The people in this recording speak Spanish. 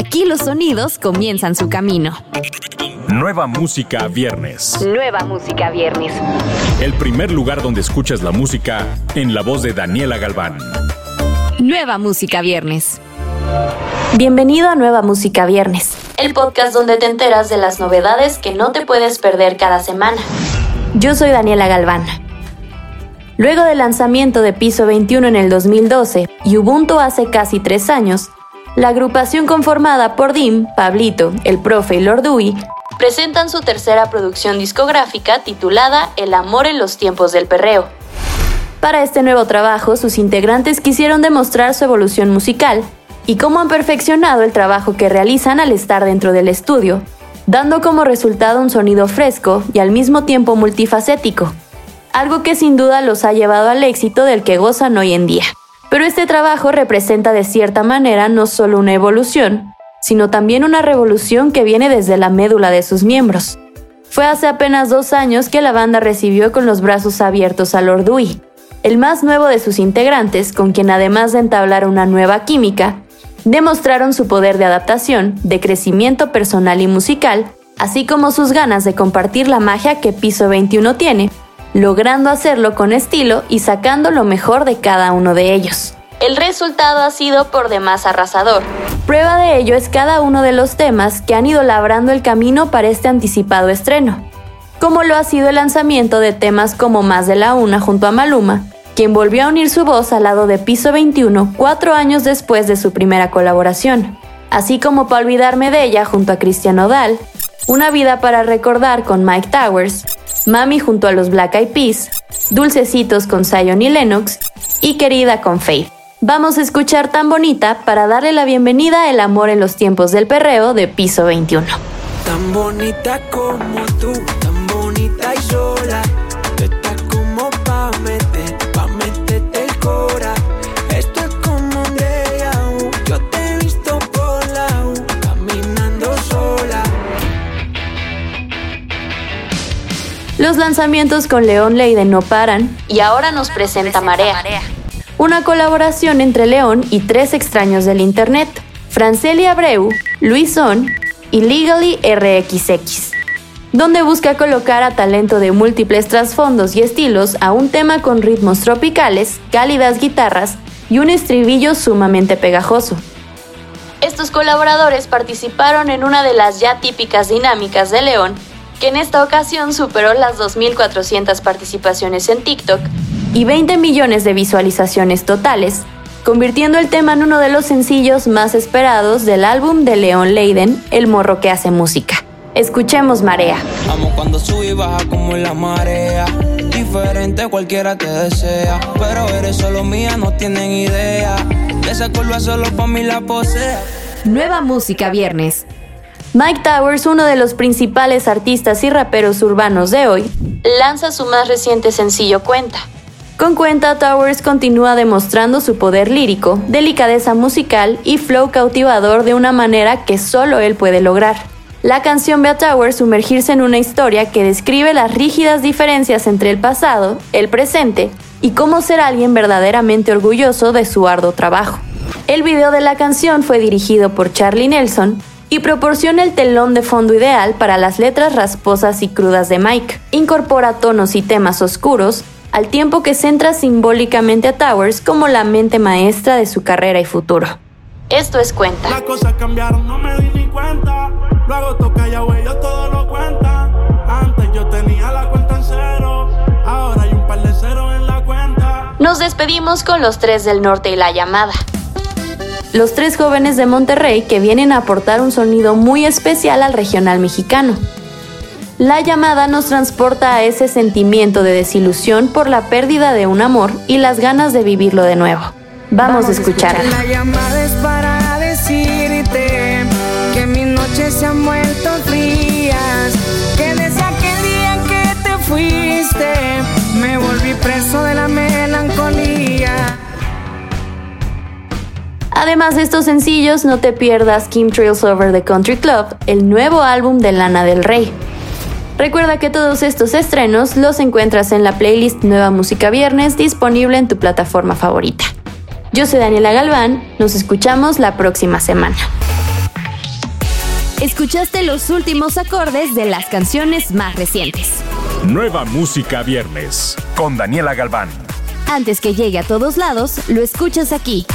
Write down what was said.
Aquí los sonidos comienzan su camino. Nueva música viernes. Nueva música viernes. El primer lugar donde escuchas la música en la voz de Daniela Galván. Nueva música viernes. Bienvenido a Nueva Música Viernes, el podcast donde te enteras de las novedades que no te puedes perder cada semana. Yo soy Daniela Galván. Luego del lanzamiento de Piso 21 en el 2012 y Ubuntu hace casi tres años, la agrupación conformada por Dim, Pablito, El Profe y Lord Dewey presentan su tercera producción discográfica titulada El amor en los tiempos del perreo. Para este nuevo trabajo, sus integrantes quisieron demostrar su evolución musical y cómo han perfeccionado el trabajo que realizan al estar dentro del estudio, dando como resultado un sonido fresco y al mismo tiempo multifacético, algo que sin duda los ha llevado al éxito del que gozan hoy en día. Pero este trabajo representa de cierta manera no solo una evolución, sino también una revolución que viene desde la médula de sus miembros. Fue hace apenas dos años que la banda recibió con los brazos abiertos a Lord Dewey, el más nuevo de sus integrantes, con quien además de entablar una nueva química, demostraron su poder de adaptación, de crecimiento personal y musical, así como sus ganas de compartir la magia que Piso 21 tiene, logrando hacerlo con estilo y sacando lo mejor de cada uno de ellos. El resultado ha sido por demás arrasador. Prueba de ello es cada uno de los temas que han ido labrando el camino para este anticipado estreno, como lo ha sido el lanzamiento de temas como Más de la Una junto a Maluma, quien volvió a unir su voz al lado de Piso 21 cuatro años después de su primera colaboración, así como para olvidarme de ella junto a Cristian Odal, Una vida para recordar con Mike Towers, Mami junto a los Black Eyed Peas, Dulcecitos con Zion y Lennox y Querida con Faith. Vamos a escuchar tan bonita para darle la bienvenida a El amor en los tiempos del perreo de piso 21. Tan bonita como tú, tan bonita y. Los lanzamientos con León Leiden no paran y ahora nos presenta Marea una colaboración entre León y tres extraños del Internet, Franceli Abreu, Luisón y Legally RXX, donde busca colocar a talento de múltiples trasfondos y estilos a un tema con ritmos tropicales, cálidas guitarras y un estribillo sumamente pegajoso. Estos colaboradores participaron en una de las ya típicas dinámicas de León, que en esta ocasión superó las 2.400 participaciones en TikTok y 20 millones de visualizaciones totales, convirtiendo el tema en uno de los sencillos más esperados del álbum de Leon Leiden, El morro que hace música. Escuchemos Marea. Amo cuando sube y baja como en la marea. Diferente cualquiera te desea. Pero eres solo mía, no tienen idea. Esa curva solo para mí la posea. Nueva música viernes. Mike Towers, uno de los principales artistas y raperos urbanos de hoy, lanza su más reciente sencillo Cuenta con cuenta, Towers continúa demostrando su poder lírico, delicadeza musical y flow cautivador de una manera que solo él puede lograr. La canción ve a Towers sumergirse en una historia que describe las rígidas diferencias entre el pasado, el presente y cómo ser alguien verdaderamente orgulloso de su arduo trabajo. El video de la canción fue dirigido por Charlie Nelson y proporciona el telón de fondo ideal para las letras rasposas y crudas de Mike. Incorpora tonos y temas oscuros, al tiempo que centra simbólicamente a Towers como la mente maestra de su carrera y futuro. Esto es cuenta. Las cosas cambiaron, no me di ni cuenta. Luego toca ya ellos todo lo cuentan. Antes yo tenía la cuenta en cero, ahora hay un par de cero en la cuenta. Nos despedimos con los tres del norte y la llamada. Los tres jóvenes de Monterrey que vienen a aportar un sonido muy especial al regional mexicano. La llamada nos transporta a ese sentimiento de desilusión por la pérdida de un amor y las ganas de vivirlo de nuevo. Vamos, a escuchar. La llamada es para decirte que mis noches se han vuelto frías, que desde aquel día que te fuiste me volví preso de la melancolía. Además de estos sencillos, no te pierdas Kim Trails Over the Country Club, el nuevo álbum de Lana del Rey. Recuerda que todos estos estrenos los encuentras en la playlist Nueva Música Viernes disponible en tu plataforma favorita. Yo soy Daniela Galván, nos escuchamos la próxima semana. Escuchaste los últimos acordes de las canciones más recientes. Nueva música viernes con Daniela Galván. Antes que llegue a todos lados, lo escuchas aquí.